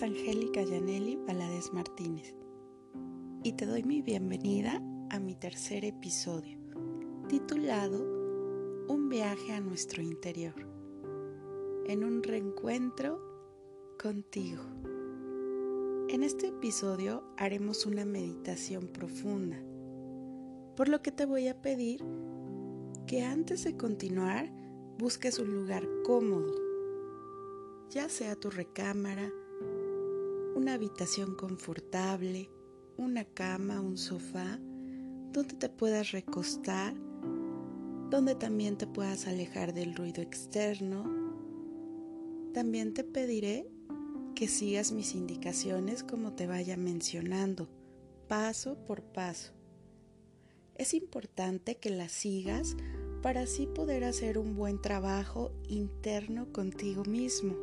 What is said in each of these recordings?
Angélica Yaneli Valadez Martínez y te doy mi bienvenida a mi tercer episodio titulado Un viaje a nuestro interior en un reencuentro contigo. En este episodio haremos una meditación profunda, por lo que te voy a pedir que antes de continuar busques un lugar cómodo, ya sea tu recámara, una habitación confortable, una cama, un sofá, donde te puedas recostar, donde también te puedas alejar del ruido externo. También te pediré que sigas mis indicaciones como te vaya mencionando, paso por paso. Es importante que las sigas para así poder hacer un buen trabajo interno contigo mismo.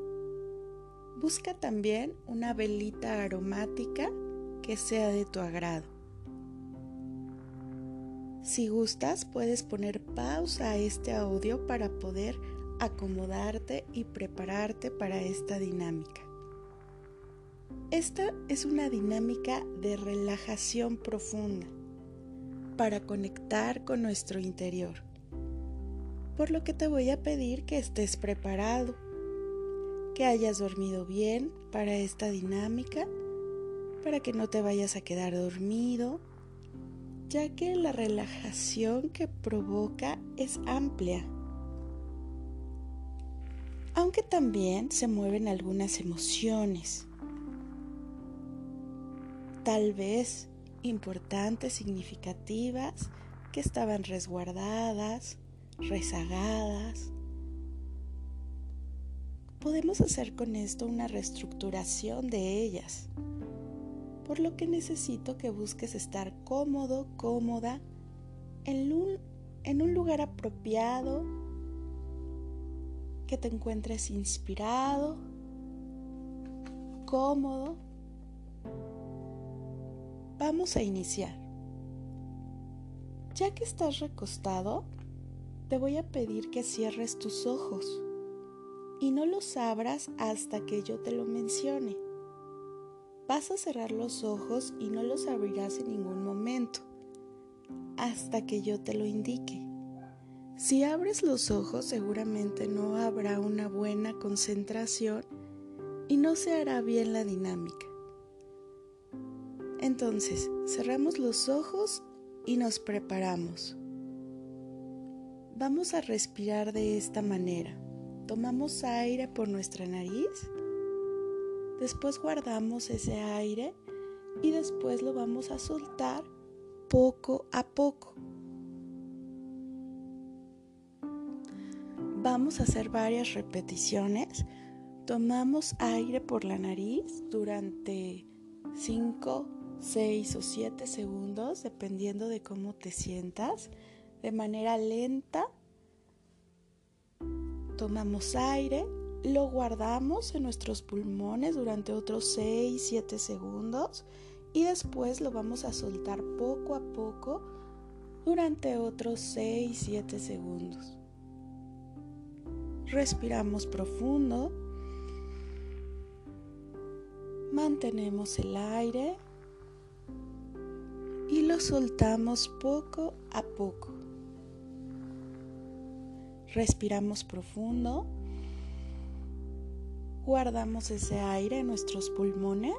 Busca también una velita aromática que sea de tu agrado. Si gustas, puedes poner pausa a este audio para poder acomodarte y prepararte para esta dinámica. Esta es una dinámica de relajación profunda para conectar con nuestro interior. Por lo que te voy a pedir que estés preparado que hayas dormido bien para esta dinámica, para que no te vayas a quedar dormido, ya que la relajación que provoca es amplia. Aunque también se mueven algunas emociones, tal vez importantes, significativas, que estaban resguardadas, rezagadas, podemos hacer con esto una reestructuración de ellas. Por lo que necesito que busques estar cómodo, cómoda, en un, lugar apropiado, que te encuentres inspirado, cómodo. Vamos a iniciar. Ya que estás recostado, te voy a pedir que cierres tus ojos y no los abras hasta que yo te lo mencione. Vas a cerrar los ojos y no los abrirás en ningún momento hasta que yo te lo indique. Si abres los ojos seguramente no habrá una buena concentración y no se hará bien la dinámica. Entonces, cerramos los ojos y nos preparamos. Vamos a respirar de esta manera. Tomamos aire por nuestra nariz, después guardamos ese aire y después lo vamos a soltar poco a poco. Vamos a hacer varias repeticiones. Tomamos aire por la nariz durante 5, 6 o 7 segundos, dependiendo de cómo te sientas, de manera lenta Tomamos aire, lo guardamos en nuestros pulmones durante otros 6-7 segundos y después lo vamos a soltar poco a poco durante otros 6-7 segundos. Respiramos profundo. Mantenemos el aire y lo soltamos poco a poco. Respiramos profundo. Guardamos ese aire en nuestros pulmones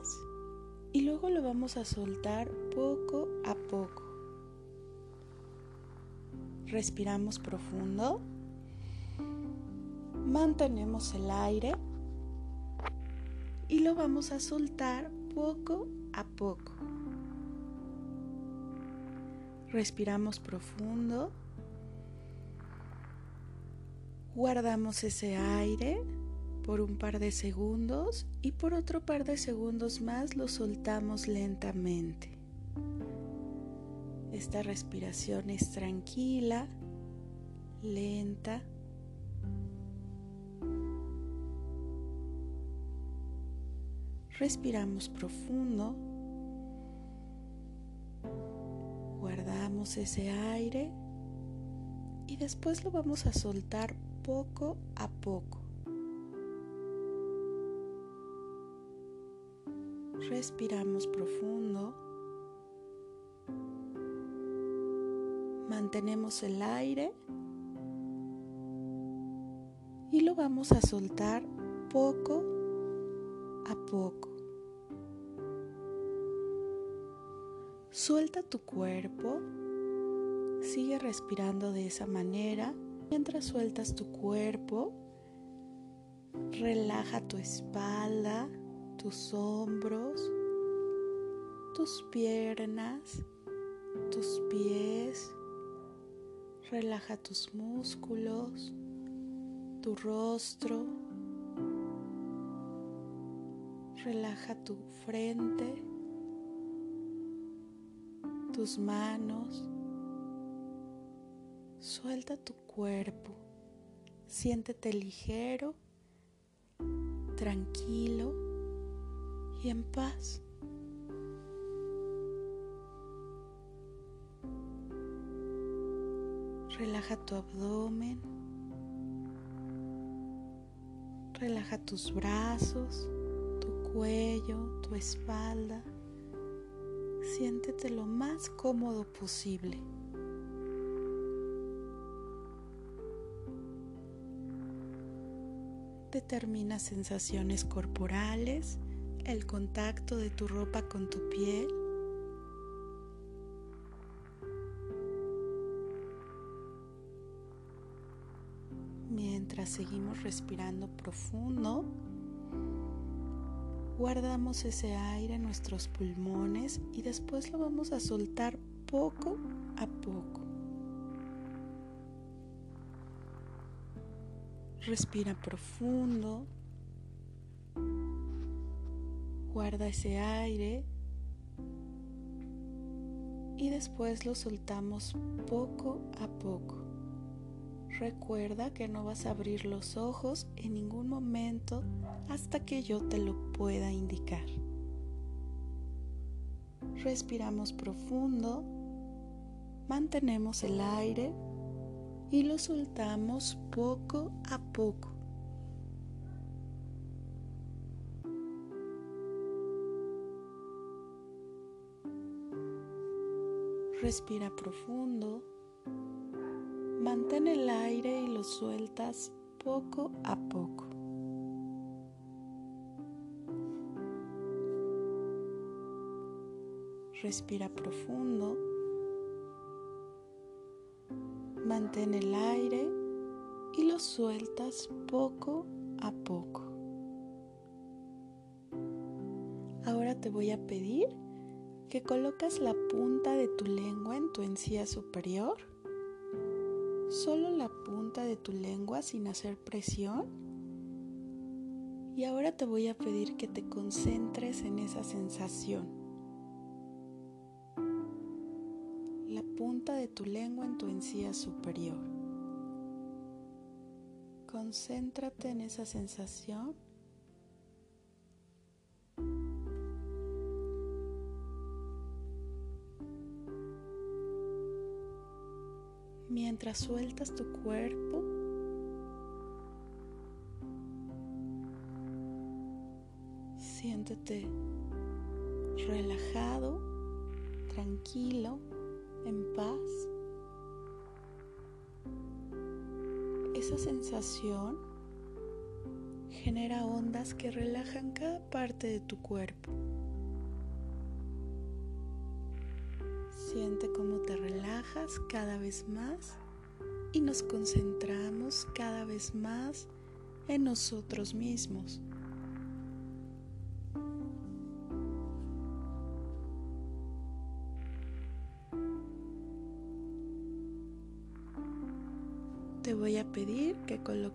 y luego lo vamos a soltar poco a poco. Respiramos profundo. Mantenemos el aire y lo vamos a soltar poco a poco. Respiramos profundo. Guardamos ese aire por un par de segundos y por otro par de segundos más lo soltamos lentamente. Esta respiración es tranquila, lenta. Respiramos profundo. Guardamos ese aire y después lo vamos a soltar poco a poco. Respiramos profundo. Mantenemos el aire y lo vamos a soltar poco a poco. Suelta tu cuerpo, sigue respirando de esa manera. Mientras sueltas tu cuerpo, relaja tu espalda, tus hombros, tus piernas, tus pies. Relaja tus músculos, tu rostro. Relaja tu frente, tus manos. Suelta tu cuerpo. Siéntete ligero, tranquilo y en paz. Relaja tu abdomen. Relaja tus brazos, tu cuello, tu espalda. Siéntete lo más cómodo posible. Determina sensaciones corporales, el contacto de tu ropa con tu piel. Mientras seguimos respirando profundo, guardamos ese aire en nuestros pulmones y después lo vamos a soltar poco a poco. Respira profundo. Guarda ese aire y después lo soltamos poco a poco. Recuerda que no vas a abrir los ojos en ningún momento hasta que yo te lo pueda indicar. Respiramos profundo, mantenemos el aire y lo soltamos poco a poco. Respira profundo. Mantén el aire y lo sueltas poco a poco. Respira profundo. Mantén el aire y lo sueltas poco a poco. Ahora te voy a pedir que colocas la punta de tu lengua en tu encía superior, solo la punta de tu lengua sin hacer presión. Y ahora te voy a pedir que te concentres en esa sensación. De tu lengua en tu encía superior. Concéntrate en esa sensación mientras sueltas tu cuerpo. Siéntete relajado, tranquilo, en paz. Esa sensación genera ondas que relajan cada parte de tu cuerpo. Siente cómo te relajas cada vez más y nos concentramos cada vez más en nosotros mismos.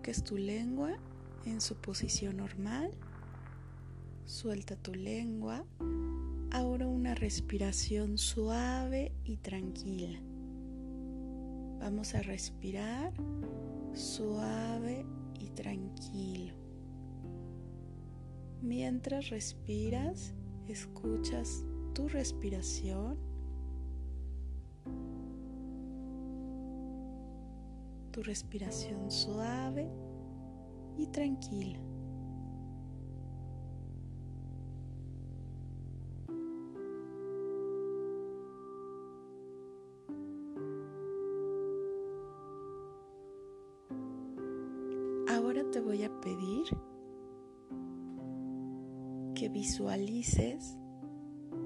Coloques tu lengua en su posición normal. Suelta tu lengua Ahora una respiración suave y tranquila. Vamos a respirar suave y tranquilo. Mientras respiras, escuchas tu respiración, tu respiración suave y tranquila. Ahora te voy a pedir que visualices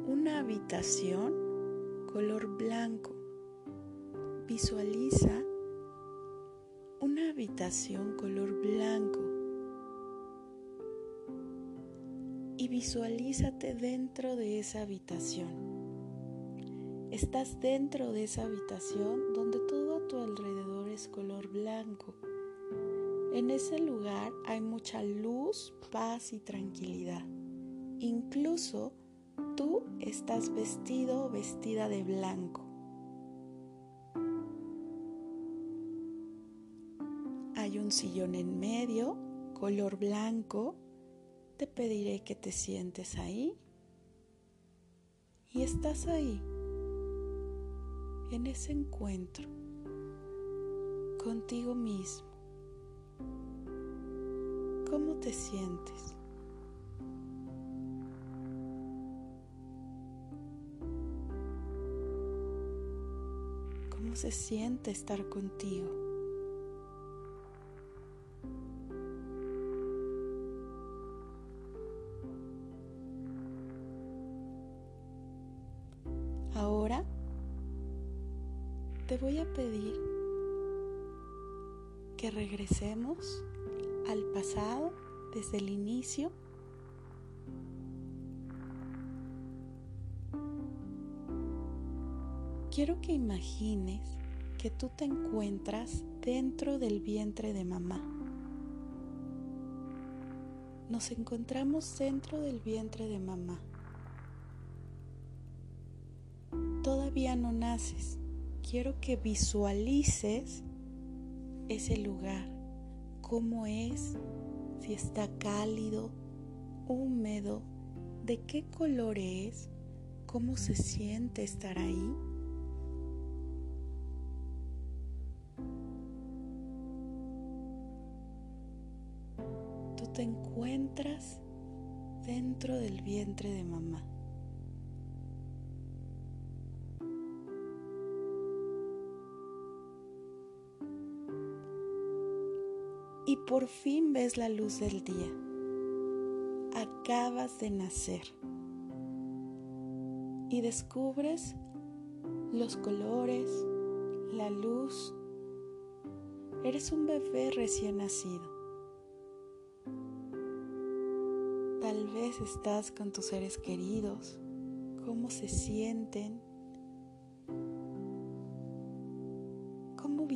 una habitación color blanco. Visualiza color blanco y visualízate dentro de esa habitación. Estás dentro de esa habitación donde todo a tu alrededor es color blanco. En ese lugar hay mucha luz, paz y tranquilidad. Incluso tú estás vestido o vestida de blanco. Sillón en medio, color blanco. Te pediré que te sientes ahí. Y estás ahí, en ese encuentro, contigo mismo. ¿Cómo te sientes? ¿Cómo se siente estar contigo? Al pasado desde el inicio quiero que imagines que tú te encuentras dentro del vientre de mamá. Nos encontramos dentro del vientre de mamá. Todavía no naces. Quiero que visualices ese lugar, cómo es, si está cálido, húmedo, de qué color es, cómo se siente estar ahí. te encuentras dentro del vientre de mamá. Por fin ves la luz del día. Acabas de nacer. Y descubres los colores, la luz. Eres un bebé recién nacido. Tal vez estás con tus seres queridos, cómo se sienten,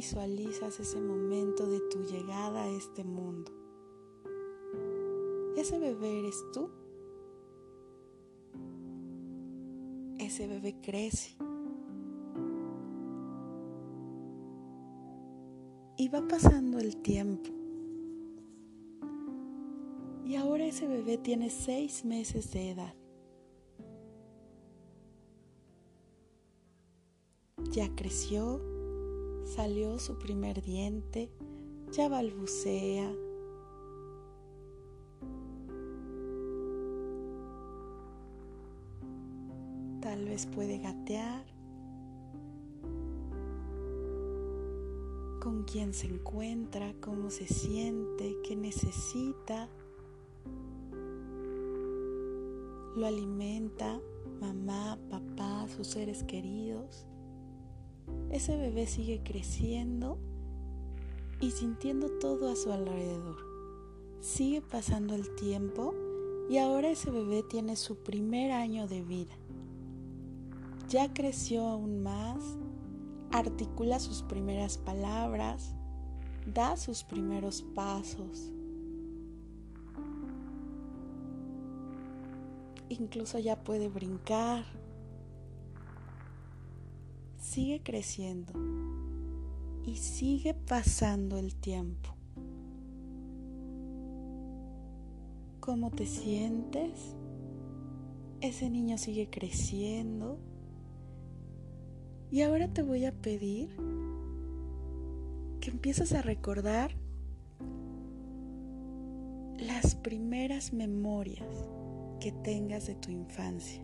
visualizas ese momento de tu llegada a este mundo. Ese bebé eres tú. Ese bebé crece. Y va pasando el tiempo. Y ahora ese bebé tiene seis meses de edad. Ya creció, salió su primer diente, ya balbucea. Tal vez puede gatear. Con quién se encuentra, cómo se siente, qué necesita. lo alimenta mamá, papá, sus seres queridos. Ese bebé sigue creciendo y sintiendo todo a su alrededor. Sigue pasando el tiempo y ahora ese bebé tiene su primer año de vida. Ya creció aún más, articula sus primeras palabras, da sus primeros pasos. incluso ya puede brincar. Sigue creciendo y sigue pasando el tiempo. ¿Cómo te sientes? Ese niño sigue creciendo. Y ahora te voy a pedir que empieces a recordar las primeras memorias que tengas de tu infancia.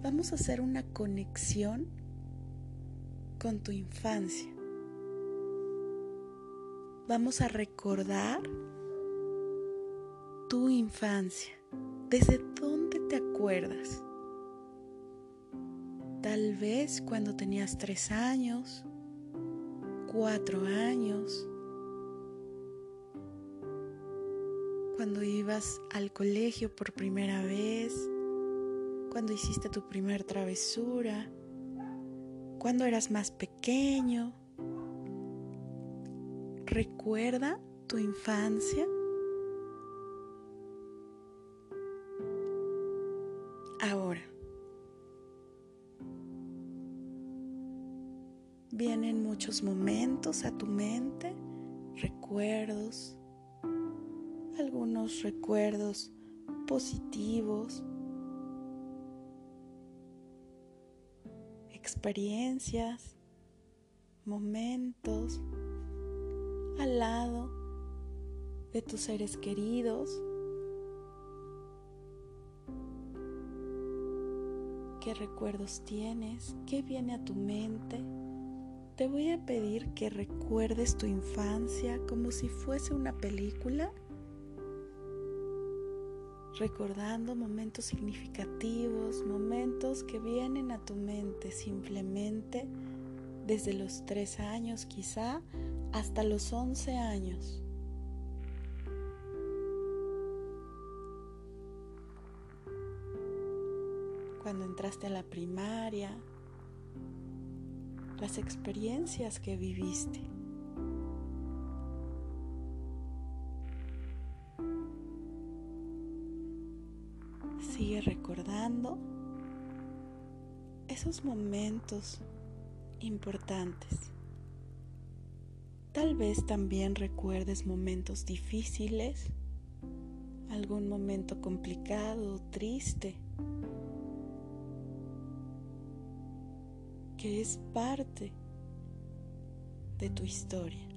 Vamos a hacer una conexión con tu infancia. vamos a recordar tu infancia. ¿Desde dónde te acuerdas? Tal vez cuando tenías tres años, cuatro años, cuando ibas al colegio por primera vez, cuando hiciste tu primer travesura, cuando eras más pequeño. Recuerda tu infancia. Ahora, vienen muchos momentos a tu mente, recuerdos, algunos recuerdos positivos, experiencias, momentos al lado de tus seres queridos. ¿Qué recuerdos tienes? ¿Qué viene a tu mente? Te voy a pedir que recuerdes tu infancia como si fuese una película recordando momentos significativos, momentos que vienen a tu mente simplemente desde los tres años quizá hasta los once años. Cuando entraste a la primaria, las experiencias que viviste. Recordando esos momentos importantes. Tal vez también recuerdes momentos difíciles, algún momento complicado, triste, que es parte de tu historia.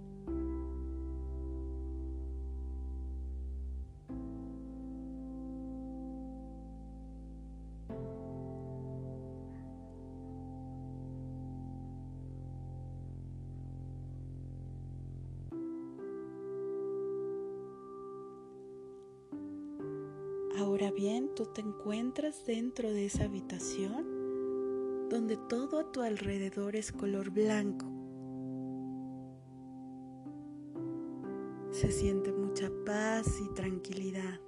Te encuentras dentro de esa habitación donde todo a tu alrededor es color blanco. Se siente mucha paz y tranquilidad.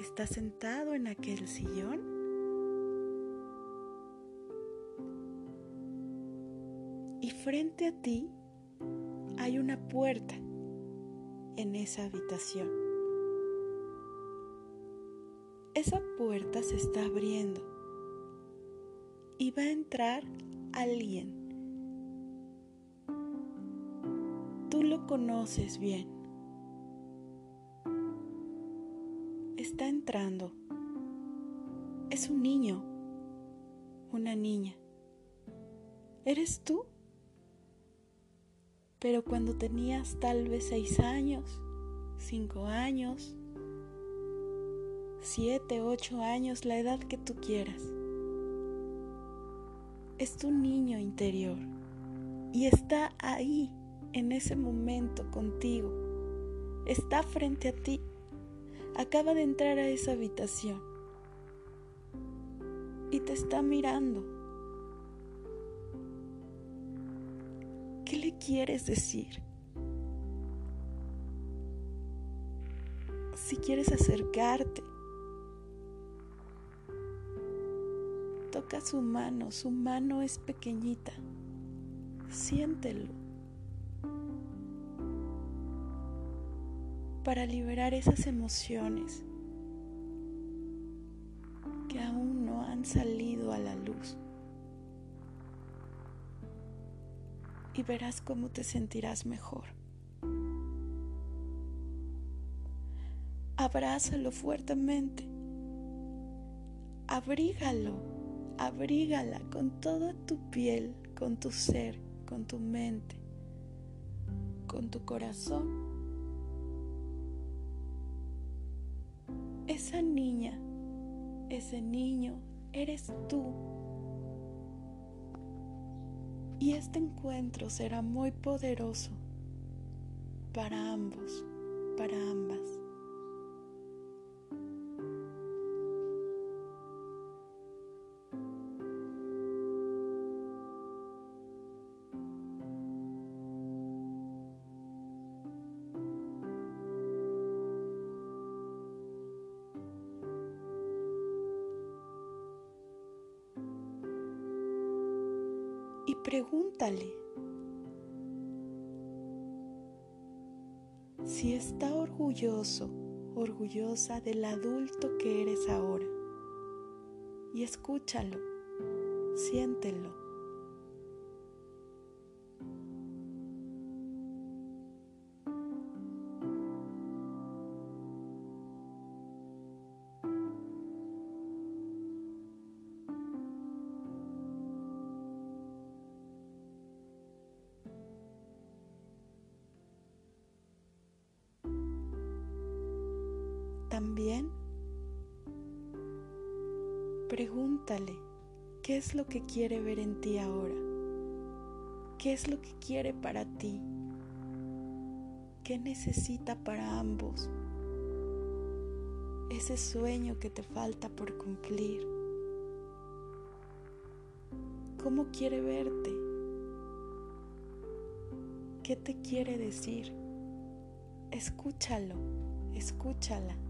Estás sentado en aquel sillón. Y frente a ti hay una puerta en esa habitación esa puerta se está abriendo y va a entrar alguien. Tú lo conoces bien. Está entrando. Es un niño, una niña. ¿Eres tú? Pero cuando tenías tal vez seis años, cinco años, siete, ocho años, la edad que tú quieras. Es tu niño interior y está ahí en ese momento contigo. Está frente a ti. Acaba de entrar a esa habitación y te está mirando. ¿Qué le quieres decir? Si quieres acercarte, Toca su mano, su mano es pequeñita. Siéntelo. Para liberar esas emociones que aún no han salido a la luz. Y verás cómo te sentirás mejor. Abrázalo fuertemente. Abrígalo abrígala con toda tu piel, con tu ser, con tu mente, con tu corazón. Esa niña, ese niño, eres tú. Y este encuentro será muy poderoso para ambos, para ambas. Si está orgulloso, orgullosa del adulto que eres ahora. Y escúchalo, siéntelo. Pregúntale qué es lo que quiere ver en ti ahora, qué es lo que quiere para ti, qué necesita para ambos, ese sueño que te falta por cumplir, cómo quiere verte, qué te quiere decir, escúchalo, escúchala.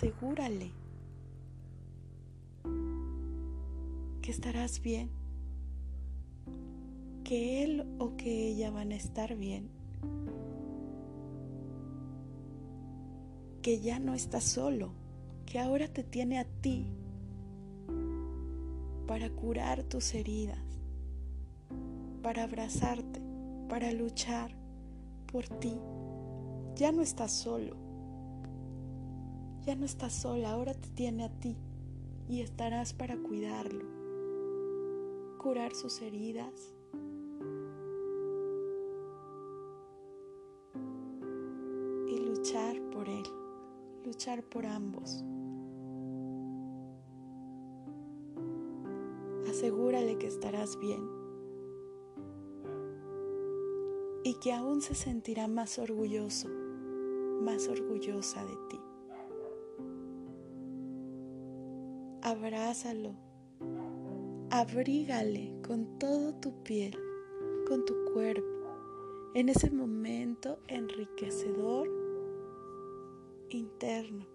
Asegúrale que estarás bien, que él o que ella van a estar bien, que ya no estás solo, que ahora te tiene a ti para curar tus heridas, para abrazarte, para luchar por ti. Ya no estás solo. Ya no estás sola, ahora te tiene a ti y estarás para cuidarlo, curar sus heridas. Y luchar por él, luchar por ambos. Asegúrale que estarás bien y que aún se sentirá más orgulloso, más orgullosa de ti. Abrázalo, abrígale con todo tu piel, con tu cuerpo, en ese momento enriquecedor interno.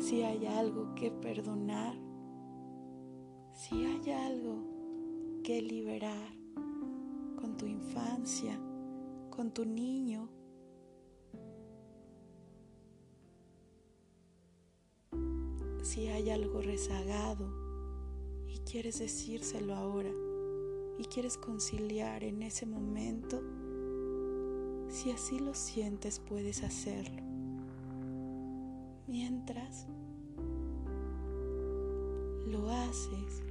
Si hay algo que perdonar, si hay algo que liberar con tu infancia, con tu niño, si hay algo rezagado y quieres decírselo ahora y quieres conciliar en ese momento, si así lo sientes puedes hacerlo. Mientras lo haces,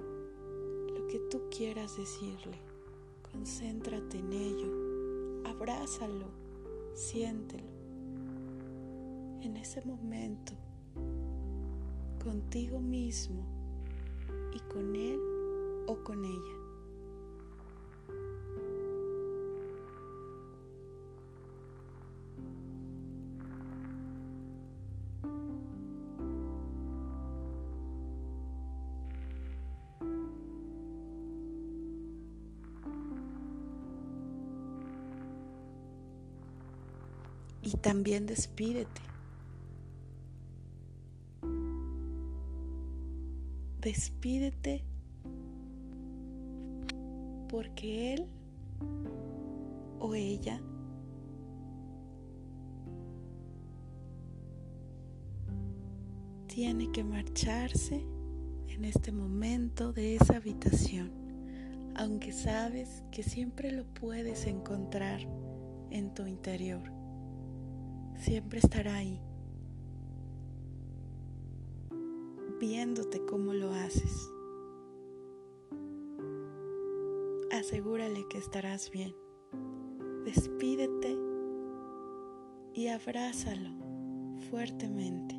lo que tú quieras decirle, concéntrate en ello, abrázalo, siéntelo. En ese momento contigo mismo y con él o con ella. Y también despídete despídete porque él o ella tiene que marcharse en este momento de esa habitación. aunque sabes que siempre lo puedes encontrar en tu interior. Siempre estará ahí, viéndote cómo lo haces. Asegúrale que estarás bien. Despídete y abrázalo fuertemente.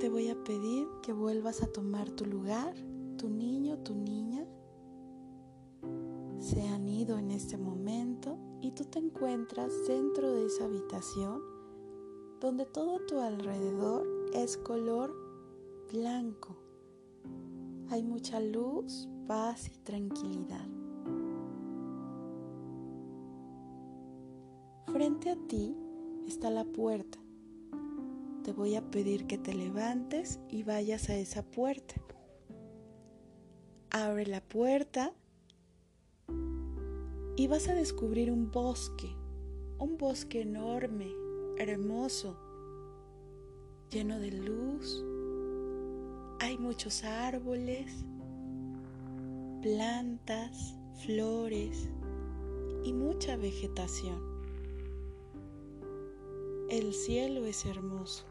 te voy a pedir que vuelvas a tomar tu lugar. Tu niño, tu niña en este momento y tú te encuentras dentro de esa habitación donde todo tu alrededor es color blanco. Hay mucha luz, paz y tranquilidad. Frente a ti está la puerta te voy a pedir que te levantes y vayas a esa puerta. Abre la puerta y vas a descubrir un bosque, un bosque enorme, hermoso, lleno de luz. Hay muchos árboles, plantas, flores y mucha vegetación. El cielo es hermoso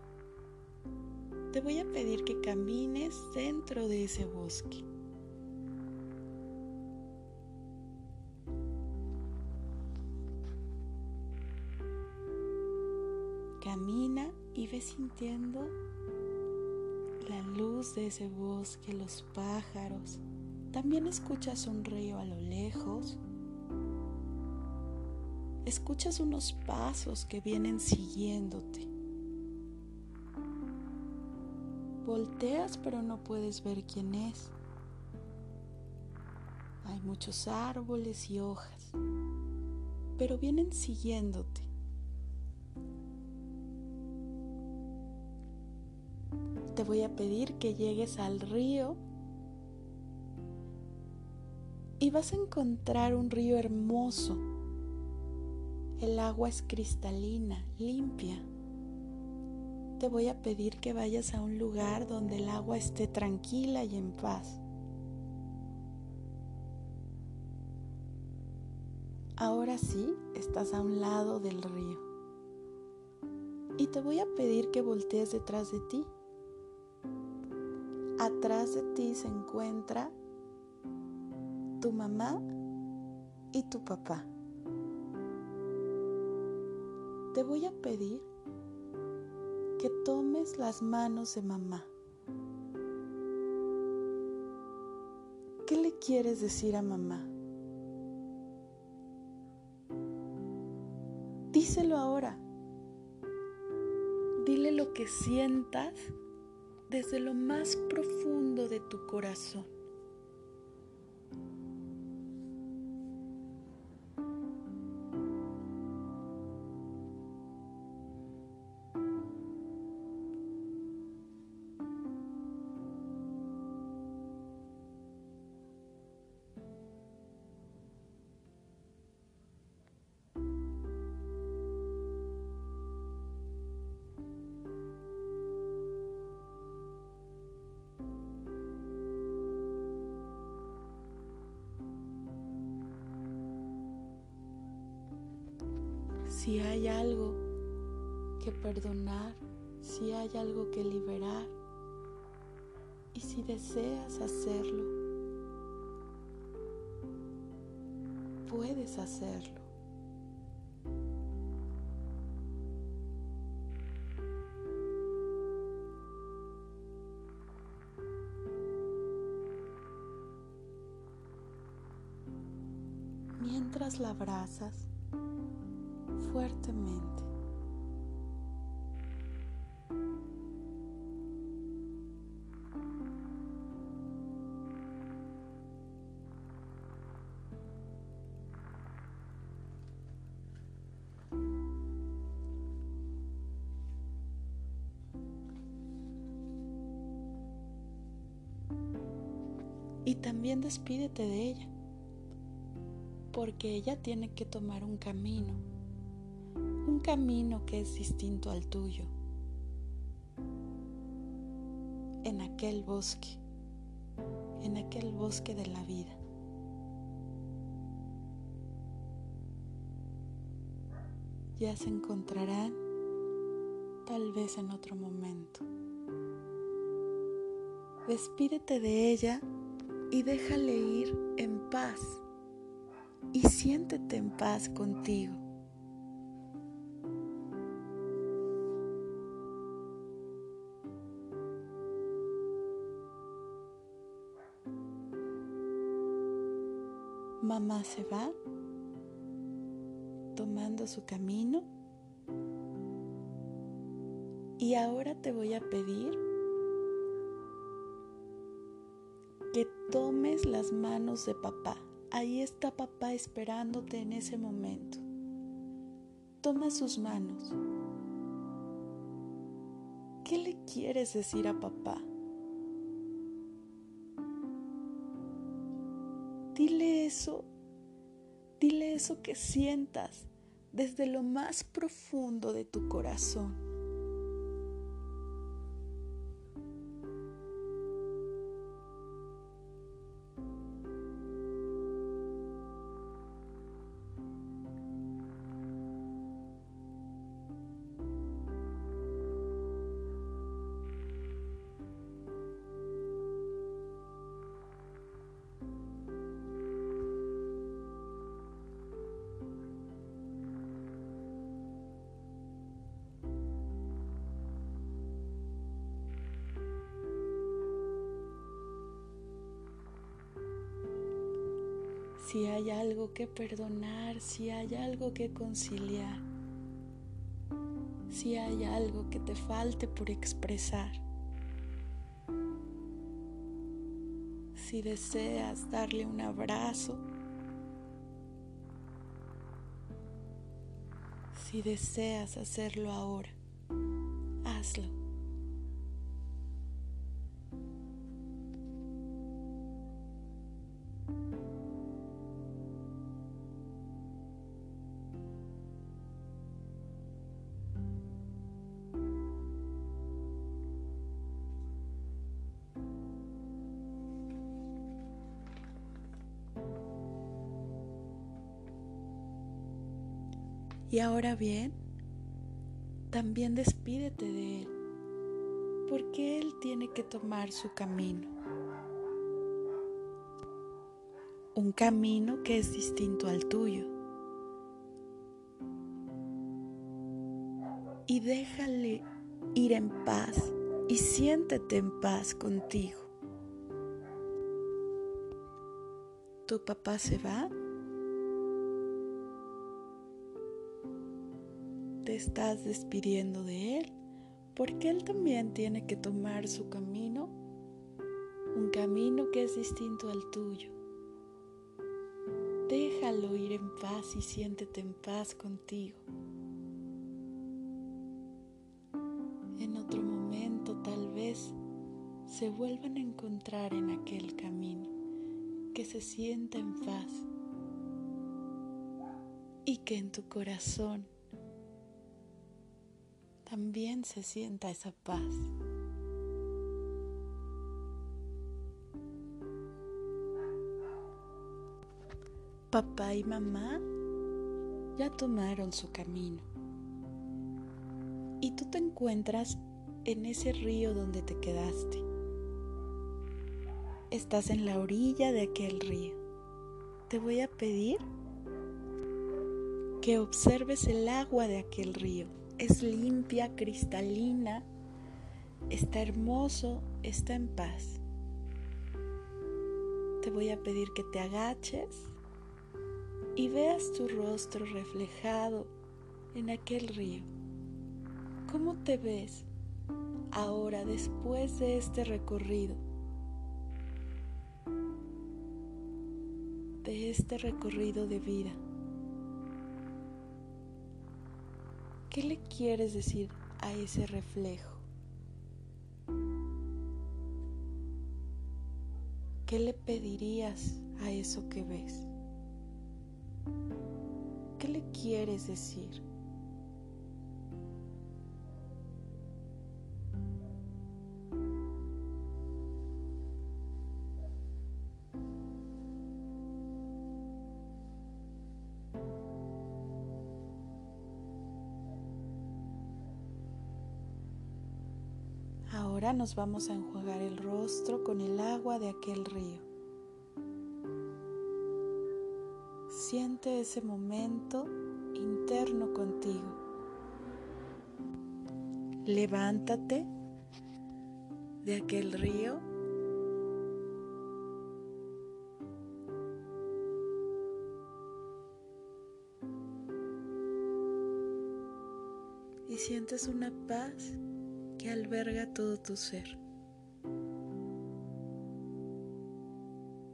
te voy a pedir que camines dentro de ese bosque. Sintiendo la luz de ese bosque, los pájaros. También escuchas un río a lo lejos. Escuchas unos pasos que vienen siguiéndote. Volteas pero no puedes ver quién es. Hay muchos árboles y hojas, pero vienen siguiéndote. Te voy a pedir que llegues al río y vas a encontrar un río hermoso. El agua es cristalina, limpia te voy a pedir que vayas a un lugar donde el agua esté tranquila y en paz. Ahora sí, estás a un lado del río. Y te voy a pedir que voltees detrás de ti. Atrás de ti se encuentra tu mamá y tu papá. Te voy a pedir que tomes las manos de mamá. ¿Qué le quieres decir a mamá? Díselo ahora. Dile lo que sientas desde lo más profundo de tu corazón. Hay algo que perdonar, si hay algo que liberar y si deseas hacerlo, puedes hacerlo. Mientras la abrazas, fuertemente. Y también despídete de ella, porque ella tiene que tomar un camino un camino que es distinto al tuyo, en aquel bosque, en aquel bosque de la vida. Ya se encontrarán tal vez en otro momento. Despídete de ella y déjale ir en paz y siéntete en paz contigo. Mamá se va tomando su camino y ahora te voy a pedir que tomes las manos de papá. Ahí está papá esperándote en ese momento. Toma sus manos. ¿Qué le quieres decir a papá? Dile eso, dile eso que sientas desde lo más profundo de tu corazón. Algo que perdonar, si hay algo que conciliar, si hay algo que te falte por expresar. Si deseas darle un abrazo, si deseas hacerlo ahora, hazlo. Y ahora bien, también despídete de Él, porque Él tiene que tomar su camino. Un camino que es distinto al tuyo. Y déjale ir en paz y siéntete en paz contigo. Tu papá se va estás despidiendo de Él, porque Él también tiene que tomar su camino, un camino que es distinto al tuyo. Déjalo ir en paz y siéntete en paz contigo. En otro momento tal vez se vuelvan a encontrar en aquel camino, que se sienta en paz y que en tu corazón también se sienta esa paz. Papá y mamá ya tomaron su camino y tú te encuentras en ese río donde te quedaste. Estás en la orilla de aquel río. Te voy a pedir que observes el agua de aquel río es limpia, cristalina, está hermoso, está en paz. Te voy a pedir que te agaches y veas tu rostro reflejado en aquel río. ¿Cómo te ves ahora después de este recorrido? De este recorrido de vida. ¿Qué le quieres decir a ese reflejo? ¿Qué le pedirías a eso que ves? ¿Qué le quieres decir? Nos vamos a enjuagar el rostro con el agua de aquel río. Siente ese momento interno contigo. Levántate de aquel río y sientes una paz que alberga todo tu ser.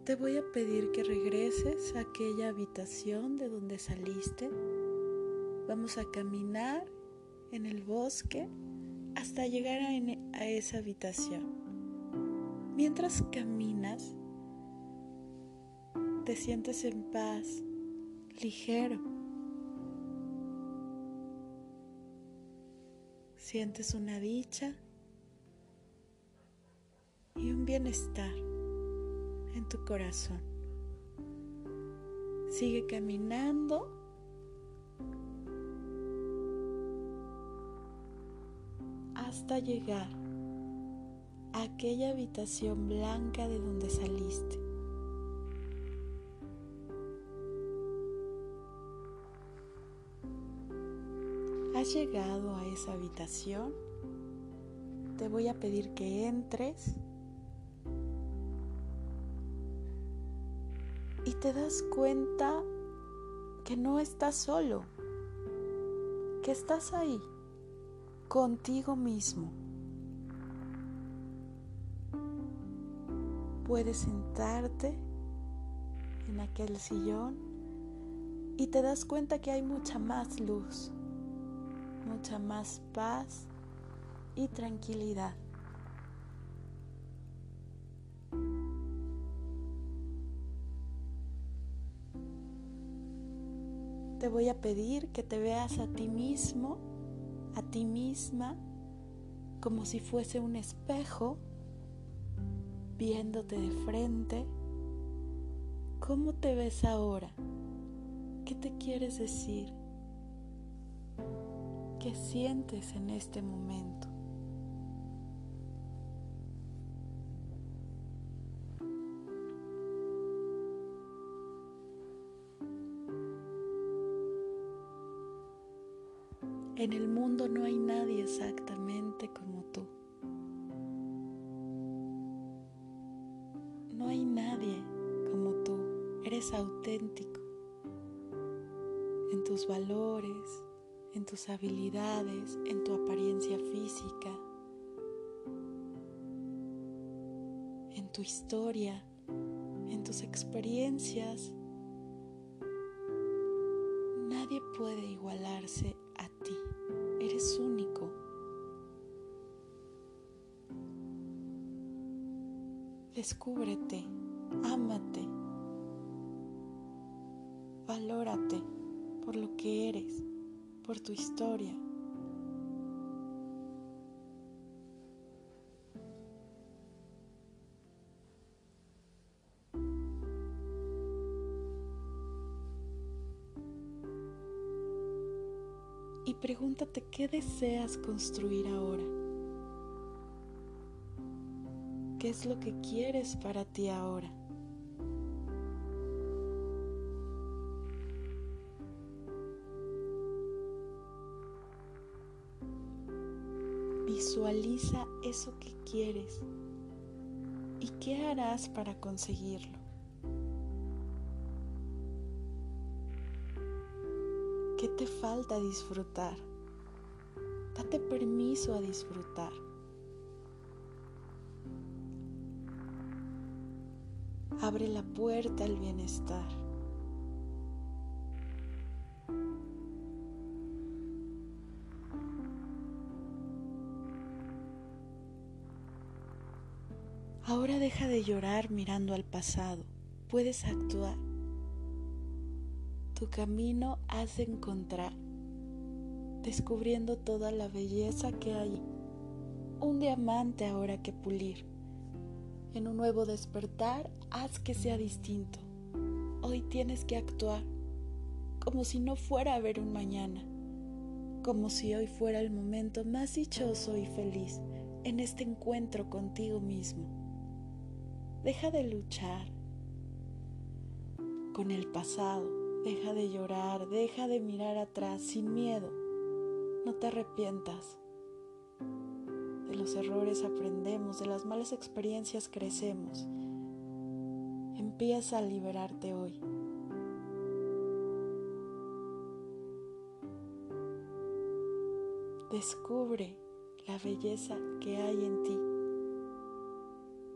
Te voy a pedir que regreses a aquella habitación de donde saliste. Vamos a caminar en el bosque hasta llegar a, a esa habitación. Mientras caminas, te sientes en paz, ligero Sientes una dicha y un bienestar en tu corazón. Sigue caminando. hasta llegar a aquella habitación blanca de donde saliste. Has llegado a esa habitación, te voy a pedir que entres. Y te das cuenta que no estás solo, que estás ahí, contigo mismo. Puedes sentarte en aquel sillón y te das cuenta que hay mucha más luz mucha más paz y tranquilidad. Te voy a pedir que te veas a ti mismo, a ti misma, como si fuese un espejo, viéndote de frente. ¿Cómo te ves ahora? ¿Qué te quieres decir? ¿Qué sientes en este momento? Tus habilidades, en tu apariencia física, en tu historia, en tus experiencias. Nadie puede igualarse a ti. Eres único. Descúbrete, ámate, valórate por lo que eres por tu historia. Y pregúntate qué deseas construir ahora. ¿Qué es lo que quieres para ti ahora? Eso que quieres y qué harás para conseguirlo. ¿Qué te falta disfrutar? Date permiso a disfrutar. Abre la puerta al bienestar. Ahora deja de llorar mirando al pasado. Puedes actuar. Tu camino has de encontrar, descubriendo toda la belleza que hay. Un diamante ahora que pulir. En un nuevo despertar, haz que sea distinto. Hoy tienes que actuar como si no fuera a haber un mañana, como si hoy fuera el momento más dichoso y feliz en este encuentro contigo mismo. Deja de luchar con el pasado, deja de llorar, deja de mirar atrás sin miedo. No te arrepientas. De los errores aprendemos, de las malas experiencias crecemos. Empieza a liberarte hoy. Descubre la belleza que hay en ti.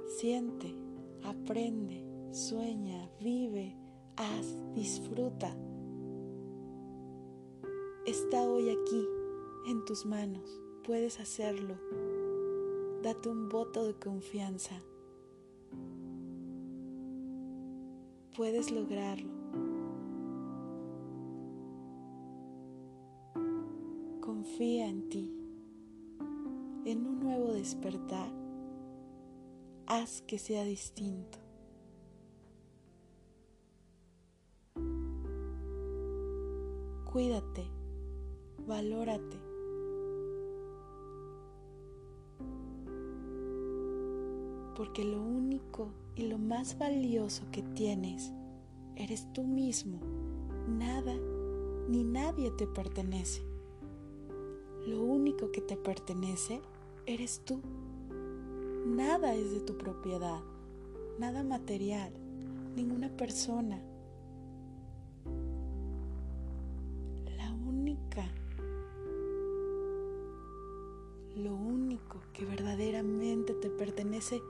Siente, aprende, sueña, vive, haz, disfruta. Está hoy aquí, en tus manos. Puedes hacerlo. Date un voto de confianza. Puedes lograrlo. Confía en ti, en un nuevo despertar. Haz que sea distinto. Cuídate, valórate. Porque lo único y lo más valioso que tienes eres tú mismo. Nada ni nadie te pertenece. Lo único que te pertenece eres tú. Nada es de tu propiedad, nada material, ninguna persona. La única, lo único que verdaderamente te pertenece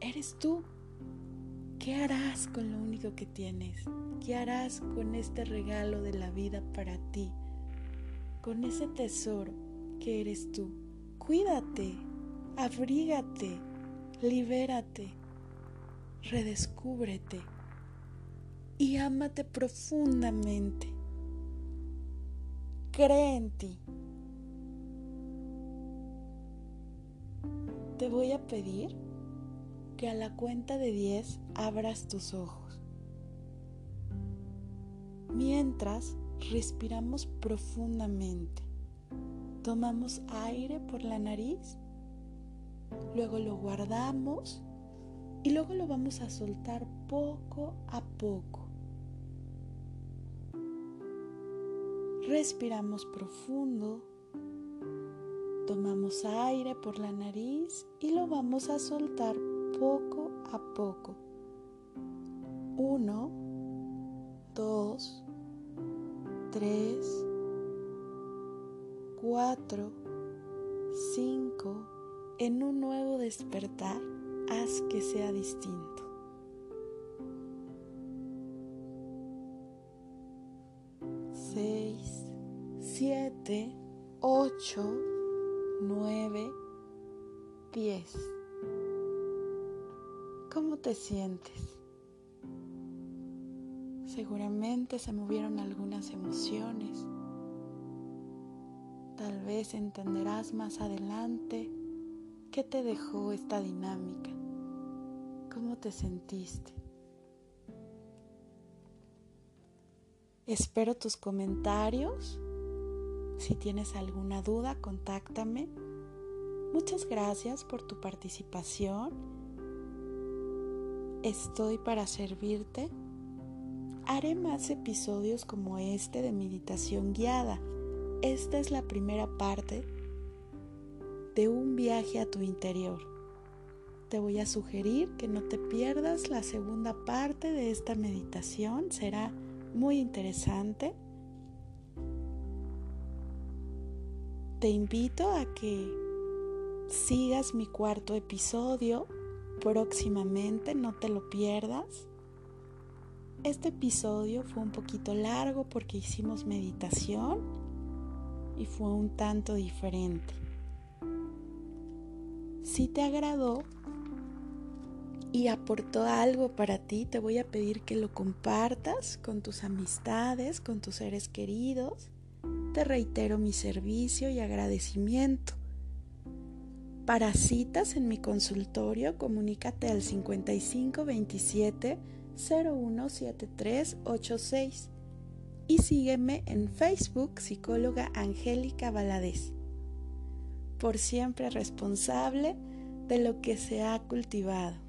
eres tú. ¿Qué harás con lo único que tienes? ¿Qué harás con este regalo de la vida para ti? con ese tesoro que eres tú. Cuídate, abrígate, libérate, redescúbrete y ámate profundamente. Cree en ti. Te voy a pedir que a la cuenta de 10 abras tus ojos. Mientras respiramos profundamente. Tomamos aire por la nariz, luego lo guardamos y luego lo vamos a soltar poco a poco. Respiramos profundo, tomamos aire por la nariz y lo vamos a soltar poco a poco. Uno, dos, 3, 4, 5, en un nuevo despertar, haz que sea distinto. 6, 7, 8, 9, 10. ¿Cómo te sientes? Seguramente se movieron algunas emociones. Tal vez entenderás más adelante qué te dejó esta dinámica, cómo te sentiste. Espero tus comentarios. Si tienes alguna duda, contáctame. Muchas gracias por tu participación. Estoy para servirte haré más episodios como este de meditación guiada. Esta es la primera parte de un viaje a tu interior. Te voy a sugerir que no te pierdas la segunda parte de esta meditación. Será muy interesante. Te invito a que sigas mi cuarto episodio próximamente, no te lo pierdas. Este episodio fue un poquito largo porque hicimos meditación y fue un tanto diferente. Si te agradó y aportó algo para ti, te voy a pedir que lo compartas con tus amistades, con tus seres queridos. Te reitero mi servicio y agradecimiento. Para citas en mi consultorio, comunícate al 5527 017386 y sígueme en Facebook Psicóloga Angélica Valadez. Por siempre responsable de lo que se ha cultivado.